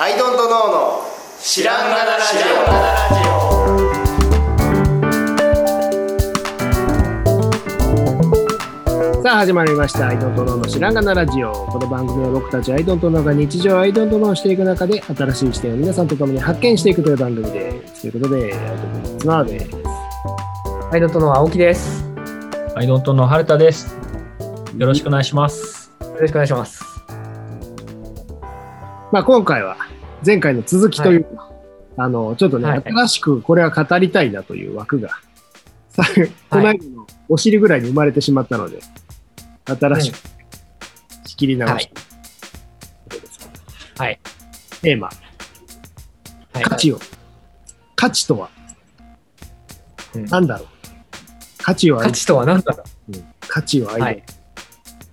アイドントノーの知らんがなラジオ。さあ始まりました「アイドントノーの知らんがなラジオ」この番組は僕たちアイドントノーが日常アイドントノーしていく中で新しい視点を皆さんと共に発見していくという番組です。ということでアイドントノーツナーです。アイドントノー青木です。アイドントノー春田です。よろしくお願いします。よろしくお願いします。まあ今回は前回の続きというか、はい、あの、ちょっとね、はい、新しくこれは語りたいなという枠が、この間のお尻ぐらいに生まれてしまったので、新しく仕切り直して、はい。テーマ、はい、価値を、価値とは、うん、何だろう？価値は価値とは何だろう、うん、価値ははい、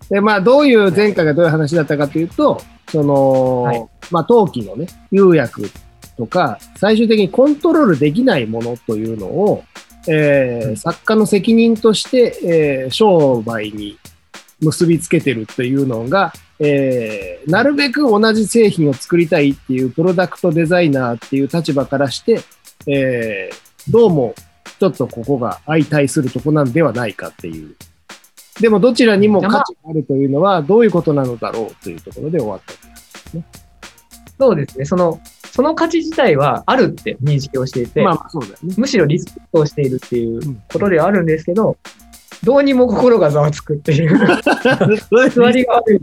で、まあ、どういう前回がどういう話だったかというと、その、はい、まあ、陶器のね、釉薬とか、最終的にコントロールできないものというのを、えー、うん、作家の責任として、えー、商売に結びつけてるっていうのが、えー、なるべく同じ製品を作りたいっていうプロダクトデザイナーっていう立場からして、えー、どうもちょっとここが相対するとこなんではないかっていうでもどちらにも価値があるというのはどういうことなのだろうというところで終わったですね。そうですね。その、その価値自体はあるって認識をしていて、まあそうだよね、むしろリスクをしているっていうことではあるんですけど、うん、どうにも心がざわつくっていう。座りが悪い。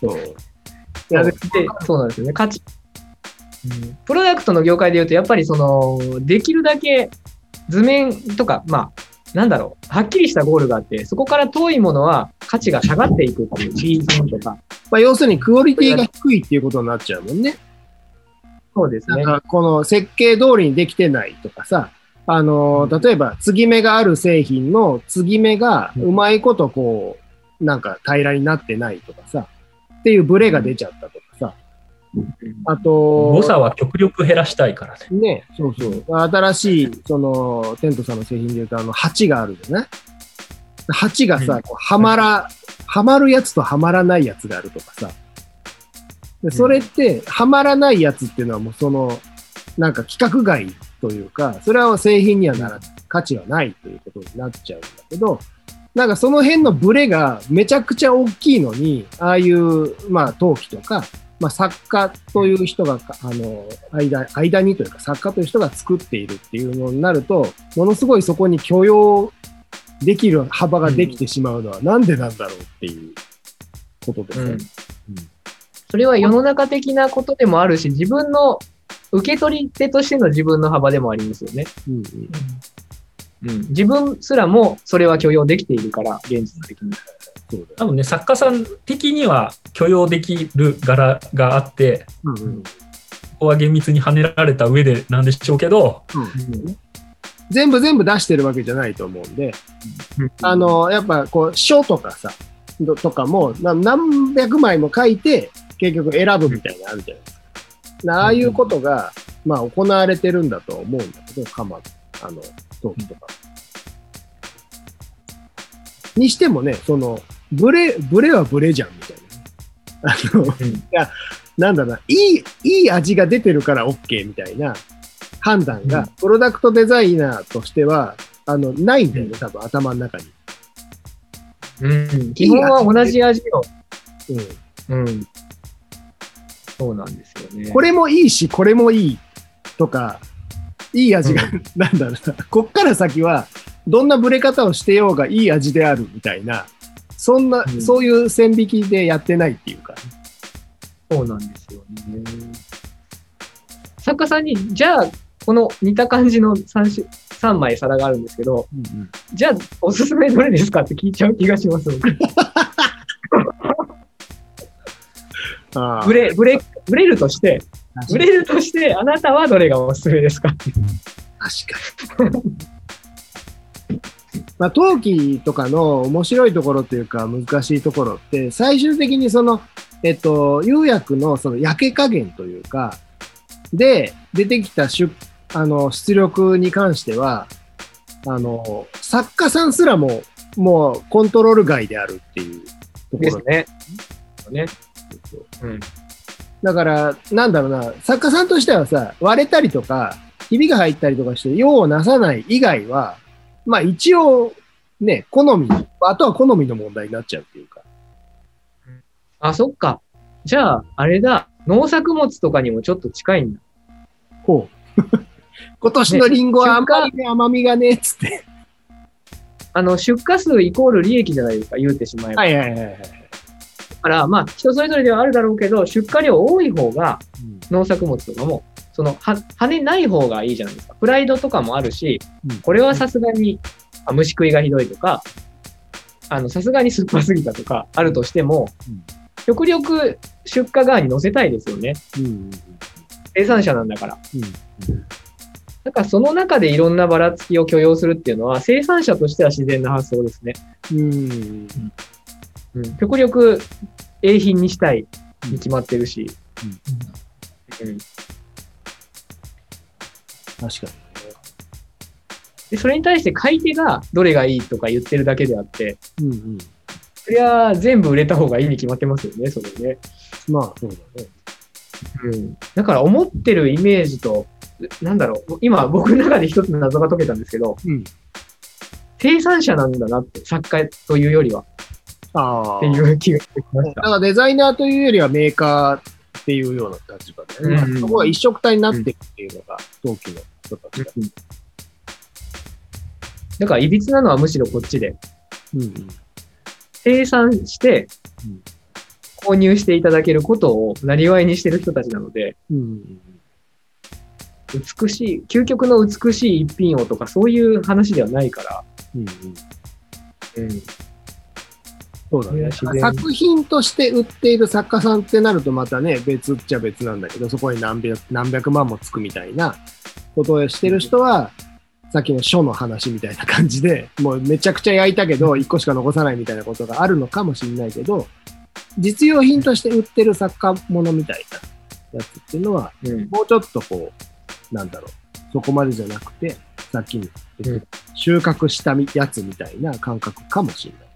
そう。いやでそうなんですよね。価値。うん、プロダクトの業界で言うと、やっぱりその、できるだけ図面とか、まあ、なんだろう、はっきりしたゴールがあって、そこから遠いものは価値が下がっていくっていう、シーズンとか。まあ、要するにクオリティが低いっていうことになっちゃうもんね。そうですね。この設計通りにできてないとかさ、あの、例えば、継ぎ目がある製品の継ぎ目がうまいことこう、なんか平らになってないとかさ、っていうブレが出ちゃったとか、あと、誤差は極力減らしたいからね。ね、そうそう。新しい、その、テントさんの製品で言うと、あの、鉢があるじゃない鉢がさ、こうはまら、はまるやつとはまらないやつがあるとかさ。でそれって、はまらないやつっていうのはもうその、なんか規格外というか、それは製品にはなら価値はないということになっちゃうんだけど、なんかその辺のブレがめちゃくちゃ大きいのに、ああいう、まあ、陶器とか、まあ、作家という人が、あの、間、間にというか作家という人が作っているっていうのになると、ものすごいそこに許容できる幅ができてしまうのはなんでなんだろうっていうことですね。うん。うん、それは世の中的なことでもあるし、自分の受け取り手としての自分の幅でもありますよね。うん、うん、自分すらもそれは許容できているから、現実的に。多分ね、作家さん的には許容できる柄があって、うんうん、ここは厳密にはねられた上でなんでしょうけど、うん。うん、全部全部出してるわけじゃないと思うんで、うん、あの、やっぱこう、書とかさ、とかも何百枚も書いて、結局選ぶみたいなのあるじゃないですか。ああいうことが、まあ行われてるんだと思うんだけど、かま、あの、陶器とか。にしてもね、その、ブレ、ブレはブレじゃん、みたいな。あの、うん、いや、なんだな、いい、いい味が出てるから OK みたいな判断が、プロダクトデザイナーとしては、あの、ないんだよね、多分頭の中に。うん、基本は同じ味を。うん。うん。そうなんですよね。これもいいし、これもいいとか、いい味が、うん、なんだろうな、こっから先は、どんなブレ方をしてようがいい味であるみたいな、そんな、うん、そういう線引きでやってないっていうか、ね、そうなんですよね。作家さんに、じゃあ、この似た感じの 3, 3枚皿があるんですけど、うんうん、じゃあ、おすすめどれですかって聞いちゃう気がします。ブレ、ブレ、ブレるとして、ブレるとして、あなたはどれがおすすめですか？確かに。まあ、陶器とかの面白いところというか難しいところって最終的にその、えっと、釉薬のその焼け加減というかで出てきた出あの出力に関してはあの作家さんすらももうコントロール外であるっていうところですね。よね。うん。だから、なんだろうな、作家さんとしてはさ、割れたりとか、ひびが入ったりとかして、用をなさない以外は、まあ一応、ね、好み、あとは好みの問題になっちゃうっていうか。あ、そっか。じゃあ、あれだ。農作物とかにもちょっと近いんだ。ほう。今年のリンゴはあんまりね、甘みがね、つって。あの、出荷数イコール利益じゃないですか、言うてしまえば。はいはいはいはい。だから、まあ、人それぞれではあるだろうけど、出荷量多い方が、農作物とかも、その、は、羽ない方がいいじゃないですか。プライドとかもあるしうん、これはさすがに、あ虫食いがひどいとか、あの、さすがに酸っぱすぎたとか、あるとしてもうん、極力出荷側に乗せたいですよね。生産者なんだから。うんだからその中でいろんなばらつきを許容するっていうのは、生産者としては自然な発想ですね。うんうんうん、極力、永品にしたいに決まってるし。うん確かで、それに対して買い手がどれがいいとか言ってるだけであって、に。うんうん。そりゃ全部売れた方がいいに決まってますよね、それね。まあ、そうだね。うん。だから思ってるイメージと、なんだろう、今僕の中で一つ謎が解けたんですけど、うん。生産者なんだなって、作家というよりは。っていう気がしてきました。だからデザイナーというよりはメーカーっていうような立場で、ね。うん。そこが一色体になっていくっていうのが、陶器の人たちだ。うん。だから、いびつなのはむしろこっちで、うんうん。生産してうん、購入していただけることをなりわいにしてる人たちなので、うん美しい、究極の美しい一品をとかそういう話ではないから、うん。うん。うん。そうだね。作品として売っている作家さんってなるとまたね、別っちゃ別なんだけど、そこに何百何百万もつくみたいなことをしてる人は、さっきの書の話みたいな感じで、もうめちゃくちゃ焼いたけど、一個しか残さないみたいなことがあるのかもしれないけど、実用品として売ってる作家ものみたいなやつっていうのは、うん。もうちょっとこう、なんだろう、そこまでじゃなくて、さっきに言ってたうん収穫したみやつみたいな感覚かもしれない。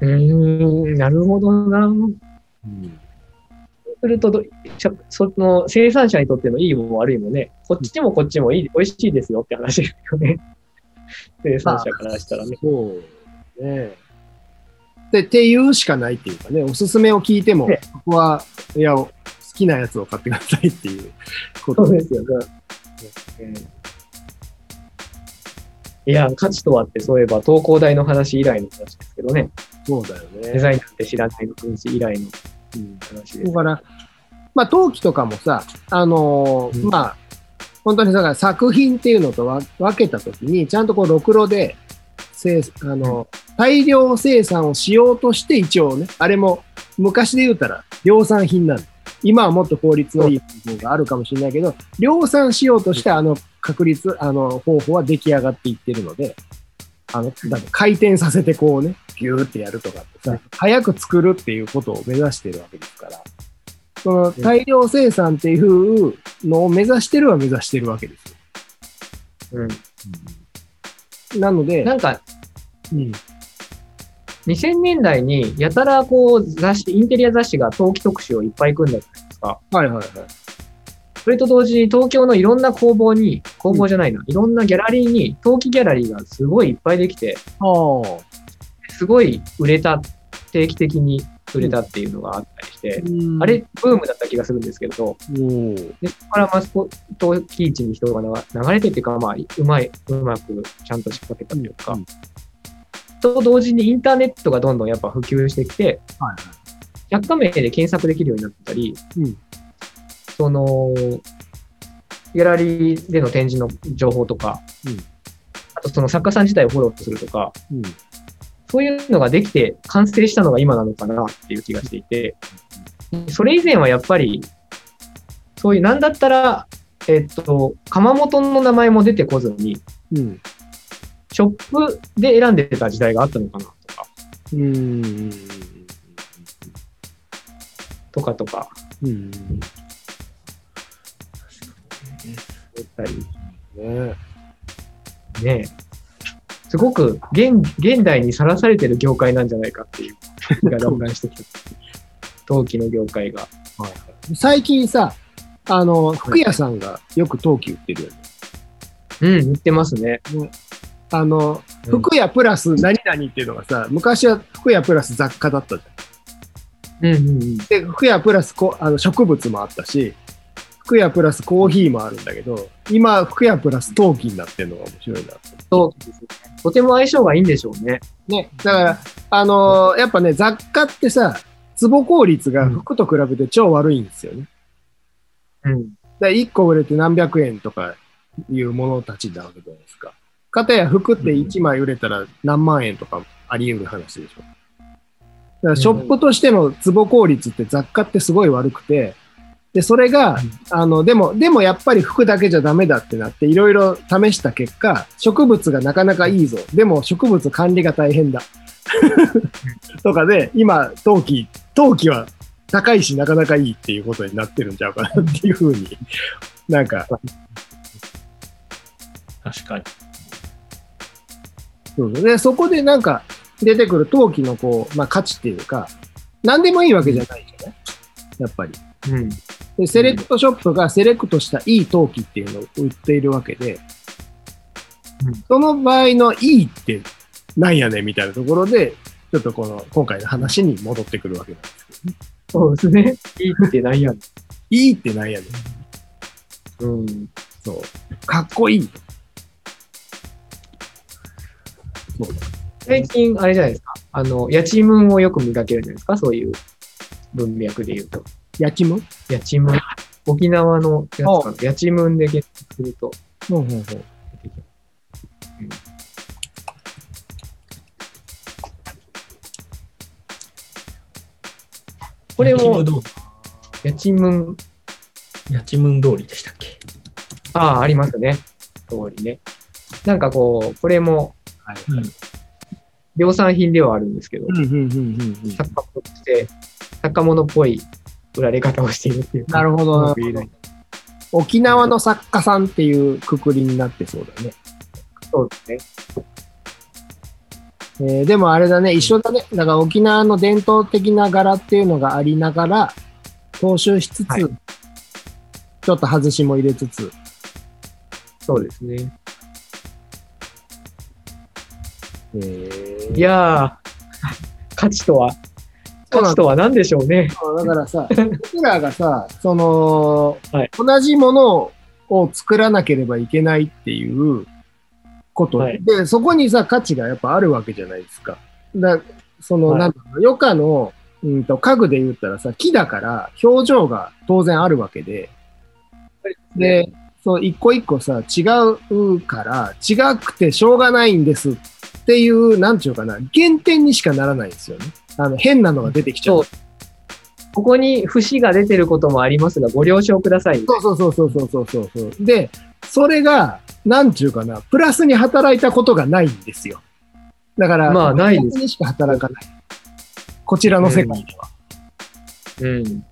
うーん、なるほどな。うんするとど、しゃその生産者にとってのいいも悪いもね、こっちもこっちもいい、美味しいですよって話ですよね。生産者からしたらね。そうね。で、っていうしかないっていうかね、おすすめを聞いてもね、ここは、いや、好きなやつを買ってくださいっていうことですよね。うんいや、価値とはって、そういえば、東工大の話以来の話ですけどね。そうだよデね。ザインなんて知らないの話以来のうん話です。だから、まあ、陶器とかもさ、あのーうんまあ、本当にだから作品っていうのとわ分けたときに、ちゃんとこう、ろくろで、生あの、大量生産をしようとして、一応ね、あれも、昔で言うたら、量産品なんだ。今はもっと効率のいい方法があるかもしれないけど、量産しようとして、あの確率、あの方法は出来上がっていってるので、あの、だ回転させてこうね、ギューってやるとかってさ、早く作るっていうことを目指してるわけですから、その大量生産っていうのを目指してるは目指してるわけですよ。うん。なので、なんか、うん、2000年代に、やたらこう、雑誌、インテリア雑誌が陶器特集をいっぱい組んだじゃないですか。はいはいはい。それと同時に東京のいろんな工房に、工房じゃないな、いろんなギャラリーに、陶器ギャラリーがすごいいっぱいできて。すごい売れた、定期的に売れたっていうのがあったりして、あれ、ブームだった気がするんですけど、でそこからマスコ陶器市に人が流流れてっていうか、まあ、うまい、うまくちゃんと仕掛けたというか、うんと同時にインターネットがどんどんやっぱ普及してきて、はい百科名で検索できるようになったり、うんその、ギャラリーでの展示の情報とか、うんあとその作家さん自体をフォローするとか、うんそういうのができて完成したのが今なのかなっていう気がしていて、それ以前はやっぱり、そういう、なんだったら、えっと、窯元の名前も出てこずに、うん。ショップで選んでた時代があったのかなとか、うん。とかとか、うん。思ったり、ねねすごく現現代にさらされてる業界なんじゃないかっていう気がだんだんしてきた。陶器の業界が。最近さ、あの、服屋さんがよく陶器売ってるよね。うん、売ってますね。あの、うん服屋プラス何々っていうのがさ、昔は服屋プラス雑貨だったじゃん。うんうんうん。で、服屋プラスこあの植物もあったし、服屋プラスコーヒーもあるんだけど、今、服屋プラス陶器になってるのが面白いなって。陶器ですね。とても相性がいいんでしょうね。ね、だから、あのーやっぱね、雑貨ってさ、坪効率が服と比べて超悪いんですよね。うん。で、1個売れて何百円とかいうものたちなわけじゃないですか。かたや服って1枚売れたら何万円とかあり得る話でしょ。だからショップとしての坪効率って雑貨ってすごい悪くて、で、それが、あの、でも、でもやっぱり服だけじゃダメだってなって、いろいろ試した結果、植物がなかなかいいぞ。でも植物管理が大変だ。とかで、今、陶器、陶器は高いしなかなかいいっていうことになってるんちゃうかなっていうふうに、なんか、確かに。そうで、そこでなんか出てくる陶器のこう、まあ価値っていうか、何でもいいわけじゃないじゃない？やっぱり。うん。で、セレクトショップがセレクトしたいい陶器っていうのを売っているわけで、うんその場合のいいってなんやねんみたいなところで、ちょっとこの今回の話に戻ってくるわけなんですけどね。そうですね。いいってないやん。いいってなんやねん。うん。そう。かっこいい。そう最近、あれじゃないですか。あの、やちむんをよく見かけるんじゃないですか？そういう文脈で言うと。やちむ？やちむん。沖縄のやつかな？やちむんで検索するとほうほうほう。これも焼き、むやちむん、やちむん通りでしたっけ？ああ、ありますね。通りね。なんかこう、これもはい。うん。量産品ではあるんですけどう、んうんうんうんうん。作家物として、作家物っぽい売られ方をしているっていう。なるほど沖縄の作家さんっていうくくりになってそうだね。そうですね。えーでもあれだね、一緒だね。だから沖縄の伝統的な柄っていうのがありながら、踏襲しつつ、はいちょっと外しも入れつつ、そうですね。えーいやー、価値とは、価値とは何でしょうね。だからさ、僕らがさ、その、はい同じものを作らなければいけないっていうこと、はいで、そこにさ、価値がやっぱあるわけじゃないですか。だその、はいなんだろう、余暇の、うんと、家具で言ったらさ、木だから表情が当然あるわけで、で、そう、一個一個さ、違うから、違くてしょうがないんですっていう、なんちゅうかな、減点にしかならないんですよね。あの変なのが出てきちゃう。ここに節が出てることもありますが、ご了承ください。そうそうそうそうそうそうそう。で、それが、なんちゅうかな、プラスに働いたことがないんですよ。だから、まあ、ないです。にしか働かない。こちらの世界では。うん。うん、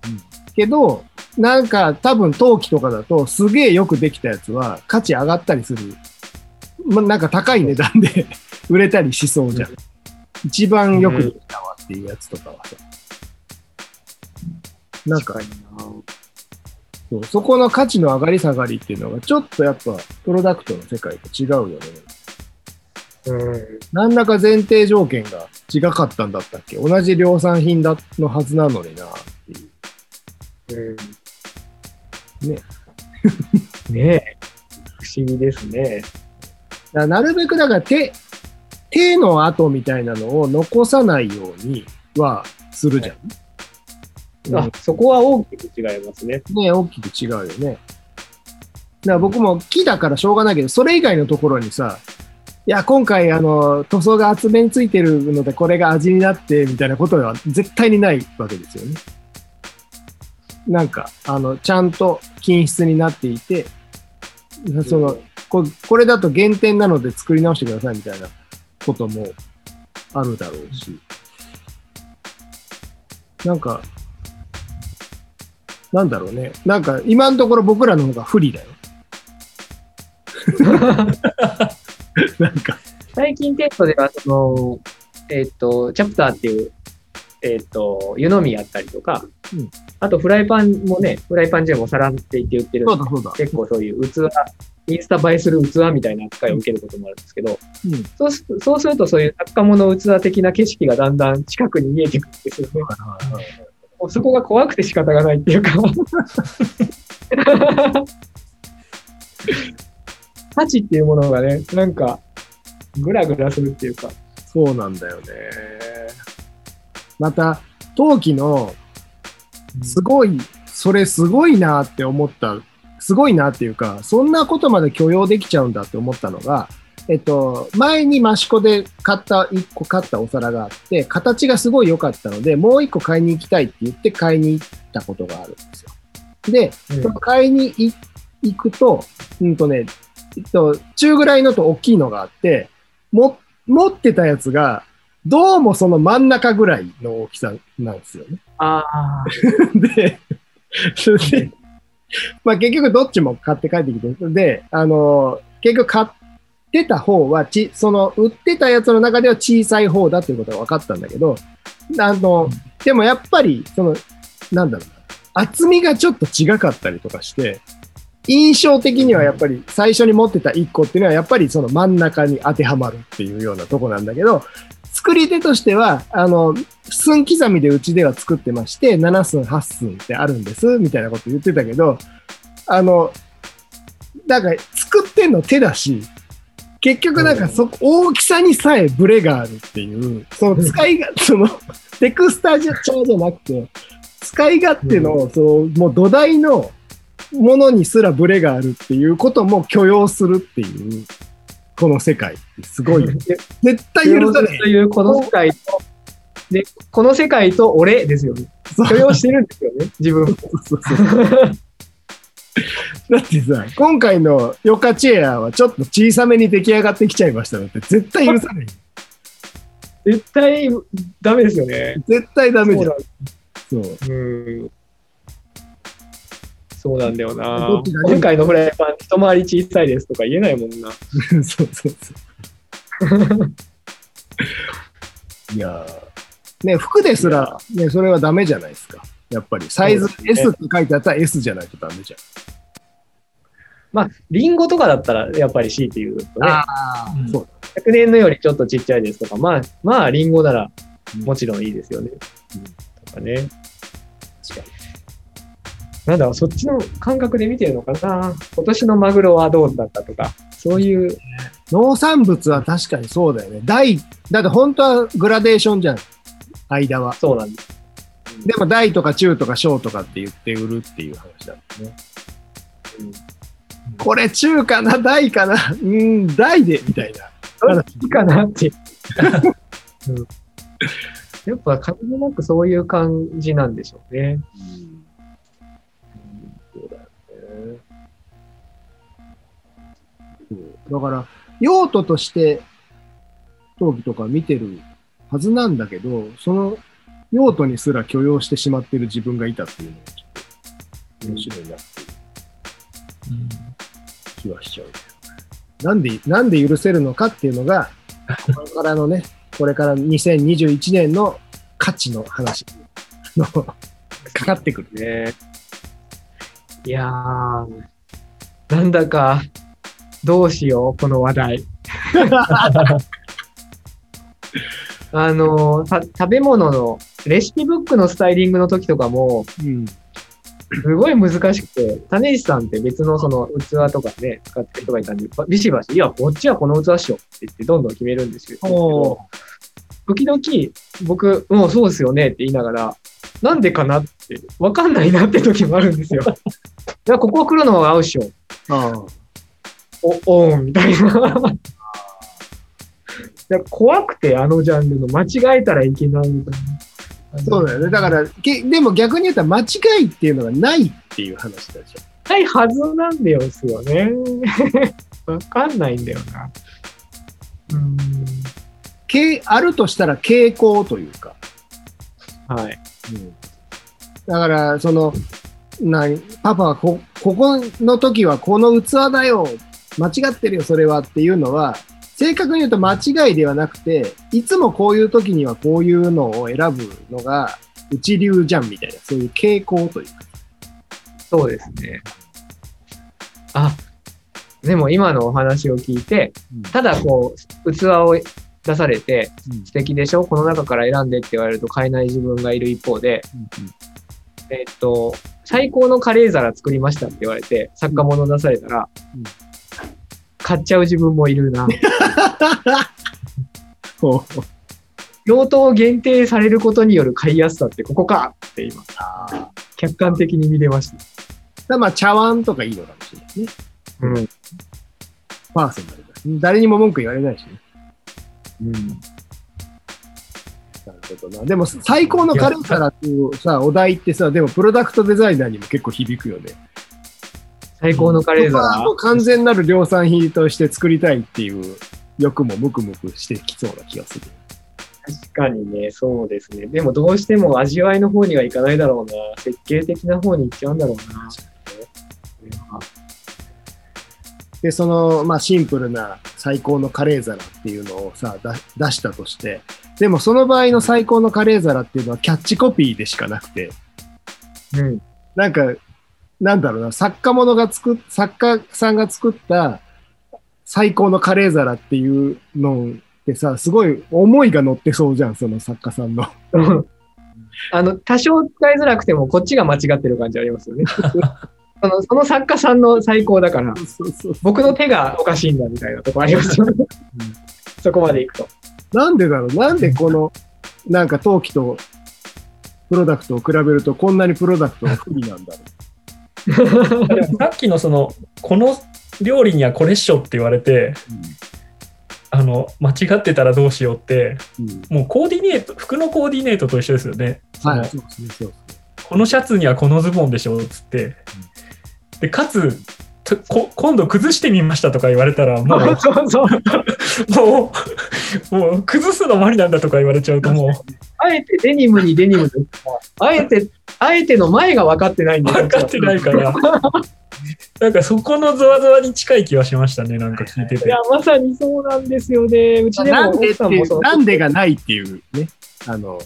けど、なんか多分陶器とかだとすげえよくできたやつは価値上がったりする。ま、なんか高い値段で 売れたりしそうじゃん。うん、一番よくできたわ。っていうやつとかはさ。なんかそうそこの価値の上がり下がりっていうのがちょっとやっぱプロダクトの世界と違うよね。うん。何らか前提条件が違かったんだったっけ？同じ量産品だのはずなのになっていう。うん。ね。ねえ。不思議ですね。なるべくだから手、手の跡みたいなのを残さないようにはするじゃん。あ、そこは大きく違いますね。ね、大きく違うよね。だから僕も木だからしょうがないけど、それ以外のところにさ、いや、今回、あの、塗装が厚めについてるので、これが味になって、みたいなことは絶対にないわけですよね。なんか、あの、ちゃんと均質になっていて、その、ここれだと減点なので作り直してくださいみたいなこともあるだろうし。なんか、なんだろうね。なんか、今のところ僕らの方が不利だよ。なんか、最近テストでは、その、えっ、と、チャプターっていうえっ、と、湯飲みやったりとか、うんあとフライパンもね、フライパンジェムお皿って言って売ってるそうだそうだ。結構そういう器、インスタ映えする器みたいな扱いを受けることもあるんですけど、うん。そうすそうするとそういう作家物器的な景色がだんだん近くに見えてくるんですよね。もうそこが怖くて仕方がないっていうか。価値っていうものがね、なんか、ぐらぐらするっていうか。そうなんだよね。また、陶器の、すごい、それすごいなって思った、すごいなっていうか、そんなことまで許容できちゃうんだって思ったのが、えっと、前に益子で買った、1個買ったお皿があって、形がすごい良かったので、もう1個買いに行きたいって言って買いに行ったことがあるんですよ。で、その買いに行行くと、うんとね、えっと、中ぐらいのと大きいのがあって、も、持ってたやつが、どうもその真ん中ぐらいの大きさなんですよね。ああ、で、それで、まあ結局どっちも買って帰ってきて、で、あの、結局買ってた方はち、その売ってたやつの中では小さい方だということが分かったんだけど、あの、でもやっぱり、その、なんだろうな、厚みがちょっと違かったりとかして、印象的にはやっぱり最初に持ってた1個っていうのはやっぱりその真ん中に当てはまるっていうようなとこなんだけど、作り手としては、あの、寸刻みでうちでは作ってまして、7寸、8寸ってあるんです、みたいなこと言ってたけど、あの、だから作ってんの手だし、結局なんかそ、大きさにさえブレがあるっていう、その使いが、その、テクスターじゃじゃなくて、使い勝手の、そう、もう土台のものにすらブレがあるっていうことも許容するっていう、この世界すごい。絶対許さない。というこの世界と、で、この世界と俺ですよね。そう許容してるんですよね、自分。そうそうそうだってさ、今回のヨカチェアはちょっと小さめに出来上がってきちゃいましたのって絶対許さない。絶対ダメですよね。絶対ダメじゃん。そう。うん。そうなんだよな。今回のフライパン一回り小さいですとか言えないもんな。そうそうそう。いやー。ね、服ですら、ね、それはダメじゃないですか。やっぱり、サイズそうです S ねって書いてあったら S じゃないとダメじゃん。まあ、リンゴとかだったらやっぱり C っていうとね、あうん。そう。100年のよりちょっとちっちゃいですとか、まあ、まあ、リンゴならもちろんいいですよね。とかね。確かなんだろう、そっちの感覚で見てるのかな。今年のマグロはどうだったとか、そういう、農産物は確かにそうだよね。大、だって本当はグラデーションじゃん。間は。そうなんです。でも大とか中とか小とかって言って売るっていう話だもんね。これ中かな？大かな？うん、大で、みたいな。どっちかなって。うんやっぱ、限りなくそういう感じなんでしょうね。そうそうだから、用途として陶器とか見てるはずなんだけど、その用途にすら許容してしまってる自分がいたっていうのがちょっと面白いなっていう気はしちゃう。なんで、なんで許せるのかっていうのが、これからのね、これから2021年の価値の話のかかってくる。ね。いやー、なんだか、どうしよう、この話題。あのた食べ物のレシピブックのスタイリングの時とかも、うん。すごい難しくて、種石さんって別のその器とかね、使ってる人がいたんで、ビシバシ、いや、こっちはこの器っしょって言ってどんどん決めるんですよ。お時々、僕、もうそうですよねって言いながら、なんでかなって、わかんないなって時もあるんですよ。いや、ここ来るのは合うっしょ。お、おん、みたいな。いや怖くて、あのジャンルの間違えたらいけないみたいな。そうだよね。だから、けでも逆に言ったら間違いっていうのがないっていう話だじゃんないはずなんですよね。わかんないんだよな。うん。ゃん。あるとしたら傾向というか。はい。うんだから、その、なパパはこ、ここの時はこの器だよ。間違ってるよ、それはっていうのは、正確に言うと間違いではなくて、いつもこういう時にはこういうのを選ぶのが、一流じゃんみたいな、そういう傾向というか。そうですね。あ、でも今のお話を聞いて、ただこう、器を出されて、うん。素敵でしょ？この中から選んでって言われると買えない自分がいる一方で、えっと、最高のカレー皿作りましたって言われて、作家物出されたら、うん買っちゃう自分もいるな。用途を限定されることによる買いやすさってここかって今、あ客観的に見れました。ーまあ、茶碗とかいいのかもしれないね。うん。パーソナルだ。誰にも文句言われないしね。うん。なるほどな。でも、最高のカレー皿っていうさ、お題ってさ、でもプロダクトデザイナーにも結構響くよね。最高のカレー僕は皿もう完全なる量産品として作りたいっていう欲もムクムクしてきそうな気がする。確かにね、そうですね。でもどうしても味わいの方にはいかないだろうな。設計的な方に行っちゃうんだろうな。で、その、まあ、シンプルな最高のカレー皿っていうのをさ、だ出したとして、でもその場合の最高のカレー皿っていうのはキャッチコピーでしかなくて、うん。なんか、なんだろうな、作家物が作っ、作家さんが作った最高のカレー皿っていうのってさ、すごい思いが乗ってそうじゃん、その作家さんの。あの、多少使いづらくても、こっちが間違ってる感じありますよね。そのその作家さんの最高だから、僕の手がおかしいんだみたいなとこありますよね。そこまで行くと。なんでだろう？なんでこの、なんか陶器とプロダクトを比べるとこんなにプロダクトが不利なんだろでもさっきのその、この料理にはこれっしょって言われて、あの、間違ってたらどうしようって、う。うん。もうコーディネート、服のコーディネートと一緒ですよね。はい、そう。このシャツにはこのズボンでしょっつって。で、かつ、とこ今度崩してみましたとか言われたら、もう、そうそう。もう、もう崩すのもありなんだとか言われちゃうともあえてデニムにデニムであえて、あえての前が分かってないんうで分かってないから、なんかそこのゾワゾワに近い気はしましたね、なんか聞いてていや。、まさにそうなんですよね。うちでもなんで。なんでがないっていうね。あの、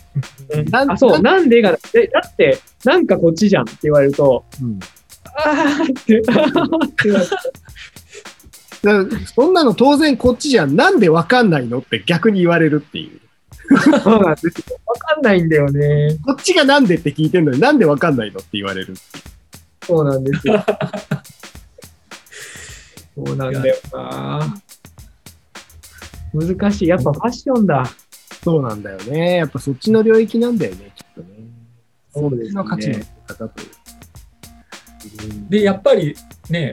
なんあ、そう、なんでが、えだって、なんかこっちじゃんって言われると、うんあーって、そんなの当然こっちじゃん。なんでわかんないのって逆に言われるっていう。そうなんですよ。わかんないんだよね。こっちがなんでって聞いてんのになんでわかんないのって言われる。そうなんですよ。そうなんだよな。難しい。やっぱファッションだ。そうなんだよね。やっぱそっちの領域なんだよね、きっとね。そうですねっちの価値の方という。で、やっぱりね、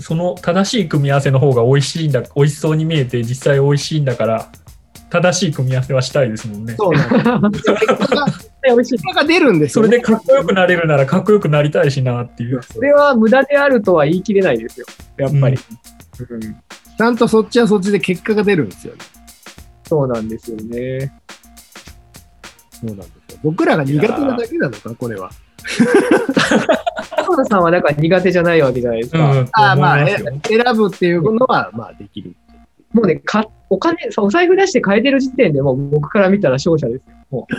その正しい組み合わせの方が美味しいんだ、美味しそうに見えて実際美味しいんだから、正しい組み合わせはしたいですもんね。そうなんだよ。結果が美味しい。結果が出るんですよ、ね。それでかっこよくなれるならかっこよくなりたいしなっていう。それは無駄であるとは言い切れないですよ。やっぱり。うんちゃんとそっちはそっちで結果が出るんですよね。そうなんですよね。そうなんですよ。僕らが苦手なだけなのか、これは。浜田さんはだから苦手じゃないわけじゃないですか。うん、ああ、まあ、選ぶっていうのは、まあ、できる。もうね、かお金、お財布出して買えてる時点でもう僕から見たら勝者ですよ。もう、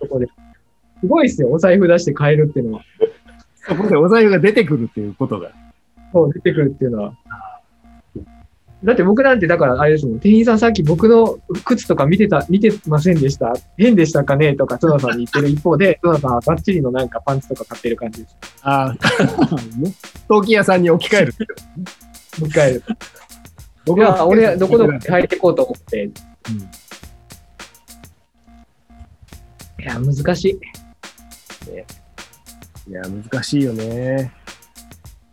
そこで。すごいですよ、お財布出して買えるっていうのは。そこでお財布が出てくるっていうことが。そう、出てくるっていうのは。だって僕なんて、だからあれですもん、店員さんさっき僕の靴とか見てた、見てませんでした？変でしたかね？とか、戸田さんに言ってる一方で、戸田さんはバッチリのなんかパンツとか買ってる感じです。ああ、ね。陶器屋さんに置き換える。もう一回。僕いや、俺、どこどこに入っていこうと思って。うんいや、難しい。いや、難しいよね。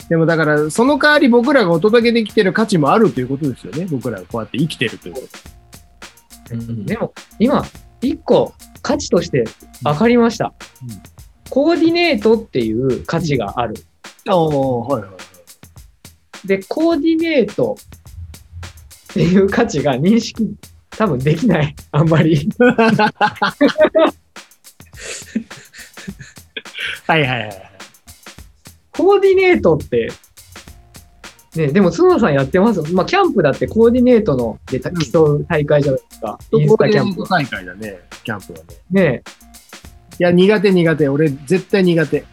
でもだから、その代わり僕らがお届けできてる価値もあるということですよね。僕らがこうやって生きてるということ。うんでも、今、一個価値として分かりました。うんコーディネートっていう価値がある。ああ、はいはい。で、コーディネートっていう価値が認識多分できない。あんまり。はいはいはい。コーディネートって、ね、でも角田さんやってますまあ、キャンプだってコーディネートのでた競う大会じゃないですか。インスタキャンプ。大会だね、キャンプはね。ねいや、苦手苦手。俺、絶対苦手。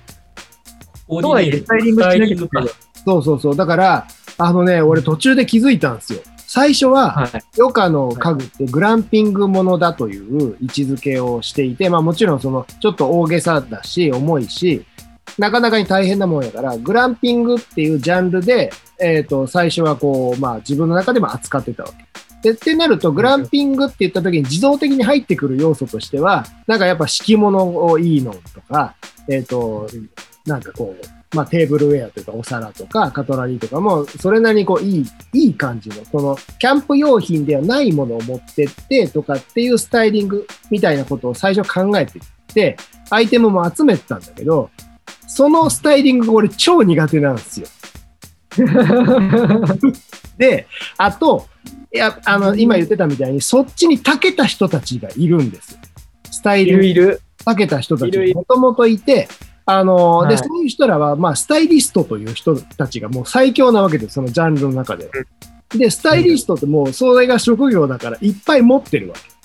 とはいえスタイリングしなきゃいけないそうそうそう。だから、あのね、俺途中で気づいたんですよ。最初は、はい。余暇の家具ってグランピングものだという位置づけをしていて、まあもちろんそのちょっと大げさだし、重いし、なかなかに大変なもんやから、グランピングっていうジャンルで、えっ、と、最初はこう、まあ自分の中でも扱ってたわけ。で、ってなると、グランピングって言った時に自動的に入ってくる要素としては、なんかやっぱ敷物をいいのとか、えっ、と、なんかこう、まあテーブルウェアというかお皿とかカトラリーとかも、それなりにこういい、いい感じの、そのキャンプ用品ではないものを持ってってとかっていうスタイリングみたいなことを最初考えていって、アイテムも集めてたんだけど、そのスタイリングが俺超苦手なんですよ。で、あと、いや、あの、今言ってたみたいに、そっちに長けた人たちがいるんですよ。スタイいリングるいる。長けた人たちもともといて、あの、で、はいそういう人らは、まあ、スタイリストという人たちがもう最強なわけです、そのジャンルの中で。で、スタイリストってもう、それが職業だからいっぱい持ってるわけ。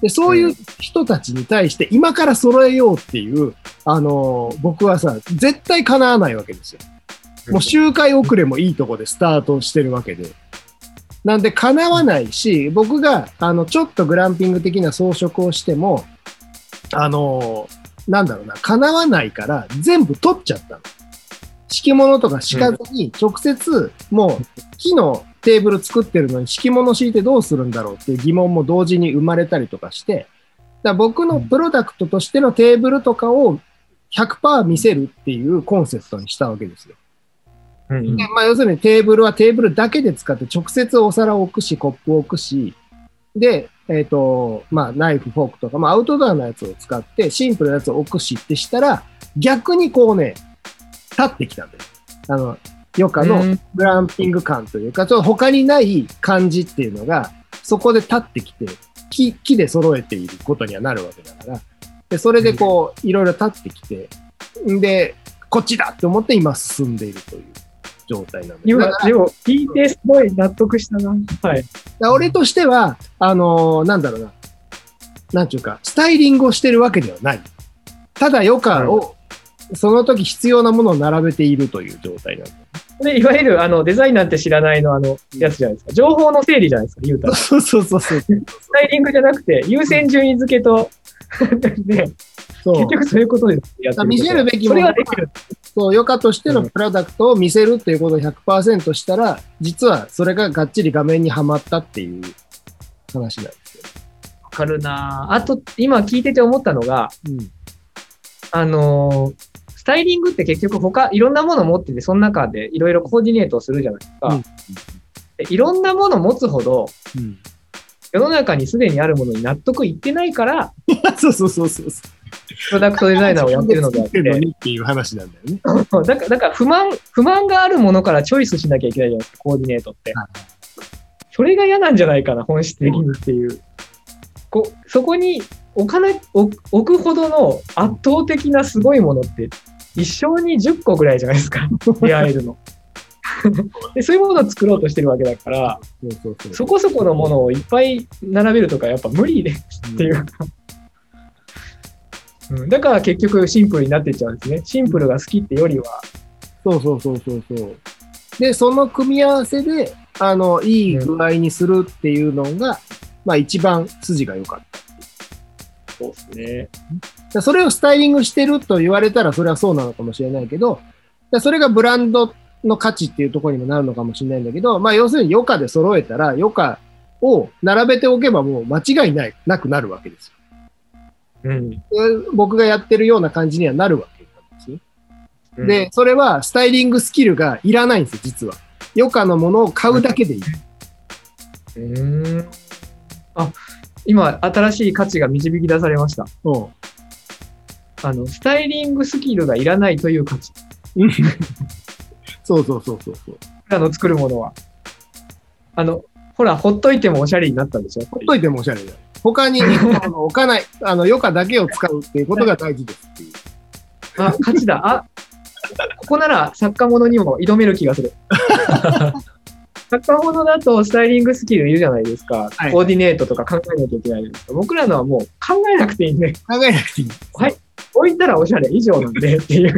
で、そういう人たちに対して、今から揃えようっていう、あの、僕はさ、絶対叶わないわけですよ。もう周回遅れもいいとこでスタートしてるわけで。なんで叶わないし、僕が、あの、ちょっとグランピング的な装飾をしても、あの、なんだろうな、叶わないから全部取っちゃったの。敷物とか敷かずに、直接、もう、木のテーブル作ってるのに敷物敷いてどうするんだろうっていう疑問も同時に生まれたりとかして、だ僕のプロダクトとしてのテーブルとかを100%見せるっていうコンセプトにしたわけですよ。うんでまあ、要するにテーブルはテーブルだけで使って直接お皿を置くし、コップを置くし、で、えっ、と、まあ、ナイフ、フォークとか、まあ、アウトドアのやつを使って、シンプルなやつを置くしってしたら、逆にこうね、立ってきたんだよ。あの、余暇のうんグランピング感というか、ちょっと他にない感じっていうのが、そこで立ってきて、木、木で揃えていることにはなるわけだから、で、それでこう、いろいろ立ってきて、んで、こっちだって思って今進んでいるという状態なんだよ今でも、聞いてすごい納得したな。はい。俺としては、あのーなんだろうな、なんちゅうか、スタイリングをしてるわけではない。ただ余暇を、その時必要なものを並べているという状態なんだよ。これ、いわゆる、あの、デザインなんて知らないの、あの、やつじゃないですか。情報の整理じゃないですか、言うたら。スそうそうそうそう。タイリングじゃなくて、優先順位付けと、ね、そう結局そういうことです。やってる見せるべきそものれができる。そう、余暇としてのプロダクトを見せるっていうことを100%したら、実はそれががっちり画面にはまったっていう話なんですよ。わかるなぁあと、今聞いてて思ったのが、うん。あのースタイリングって結局他、いろんなもの持ってて、その中でいろいろコーディネートをするじゃないですか。うんでいろんなもの持つほど、うん。世の中にすでにあるものに納得いってないから、そうそうそうそう。プロダクトデザイナーをやってるのであってっていう話なんだよね。だから、だから不満、不満があるものからチョイスしなきゃいけないじゃないですか、コーディネートってはい。それが嫌なんじゃないかな、本質的にっていう。こそこに置かな置置くほどの圧倒的なすごいものって、一生に10個ぐらいじゃないですか、出会えるの。でそういうものを作ろうとしてるわけだから、そうそうそう。そこそこのものをいっぱい並べるとか、やっぱ無理でっていうか。うん、だから結局シンプルになっていっちゃうんですね。シンプルが好きってよりは、そうそうそうそうそう。で、その組み合わせで、あの、いい具合にするっていうのが、まあ一番筋が良かった。そうですね。でそれをスタイリングしてると言われたらそれはそうなのかもしれないけど、でそれがブランドの価値っていうところにもなるのかもしれないんだけど、まあ要するに余暇で揃えたら余暇を並べておけばもう間違いない、なくなるわけですよ。うん。で僕がやってるような感じにはなるわけなんですよ。うんで、それはスタイリングスキルがいらないんですよ、実は。余暇のものを買うだけでいい。うーん。あ、今、新しい価値が導き出されました。うんあの、スタイリングスキルがいらないという価値。そうそうそうそうそう。あの、作るものは。あの、ほら、ほっといてもおしゃれになったんでしょほっといてもおしゃれだよ。他にあの置かない、あの余暇だけを使うっていうことが大事ですっていう。あ、価値だ。あ、ここなら作家ものにも挑める気がする。作家ものだとスタイリングスキルいるじゃないですか。はいコーディネートとか考えなきゃいけないですか。僕らのはもう考えなくていいんで、考えなくていい。置いたらおしゃれ以上なんでっていう。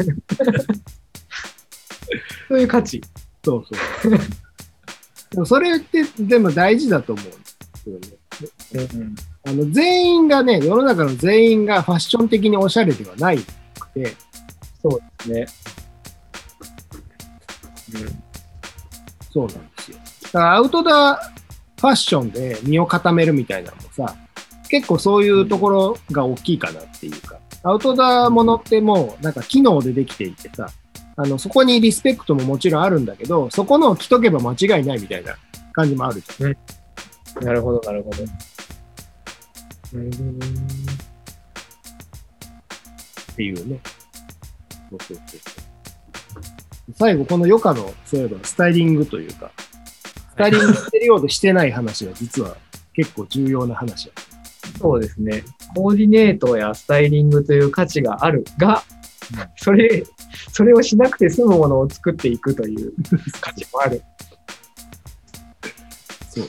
そういう価値。そうそう。でもそれって、でも大事だと思うんですよね。あの全員がね、世の中の全員がファッション的におしゃれではないくて、そうですね。そうなんですよ。だからアウトドアファッションで身を固めるみたいなのもさ、結構そういうところが大きいかなっていうか、アウトドアものってもうなんか機能でできていてさ、あの、そこにリスペクトももちろんあるんだけど、そこのを着とけば間違いないみたいな感じもあるじゃん。なるほど、なるほど。うんっていうね。そうそうそう最後、この余暇の、そういえば、スタイリングというか、スタイリングしてるようでしてない話は、実は結構重要な話だ。そうですね。コーディネートやスタイリングという価値があるが、それ、それをしなくて済むものを作っていくという 価値もある。そう。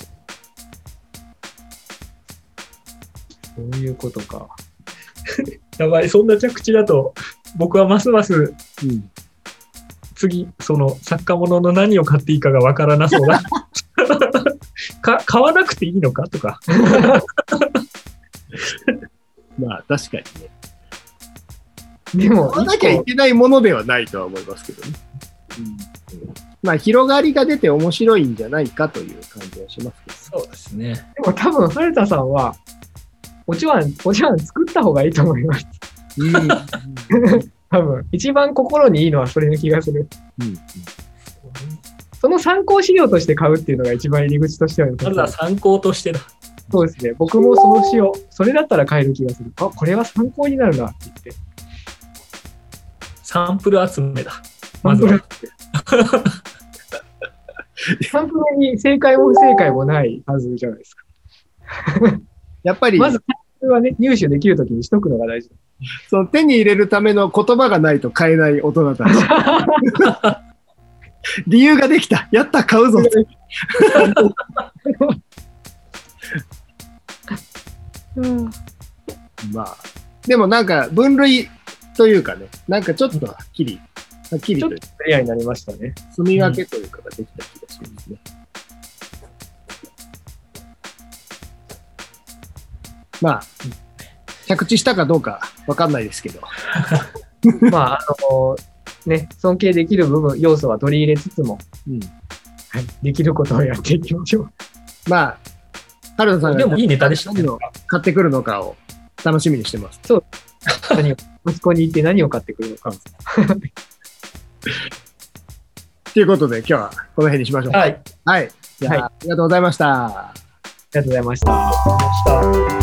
そういうことか。やばい、そんな着地だと、僕はますますうん。次、その作家物の何を買っていいかがわからなそうだ。か買わなくていいのかとか。まあ、確かにね。でも、買わなきゃいけないものではないとは思いますけどね。まあ、広がりが出て面白いんじゃないかという感じはしますけど。そうですね。でも多分、春田さんは、お茶碗、お茶碗作った方がいいと思います。うん。多分、一番心にいいのはそれの気がする。うん。その参考資料として買うっていうのが一番入り口としては良さそうまずは参考としてだ。そうですね。僕もその詩を、それだったら買える気がする。あ、これは参考になるなって言って。サンプル集めだ。まずは。サンプルに正解も不正解もないはずじゃないですか。やっぱり、まず、サンプルはね、入手できるときにしとくのが大事。その手に入れるための言葉がないと買えない大人たち。理由ができた。やった、買うぞ。まあ、でもなんか分類というかね、なんかちょっとはっきり、はっきりとちょっとクリアになりましたね。住み分けというかができた気がまあ、着地したかどうかわかんないですけど、まあ、あの、ね、尊敬できる部分、要素は取り入れつつも、うん、はい、できることをやっていきましょう。まあ、春田さんがでもいいネタでしたね何を買ってくるのかを楽しみにしてます。何を、息子に行って何を買ってくるのか。ということで、今日はこの辺にしましょう。はい。はい。じゃあ、はいありがとうございました。ありがとうございました。した。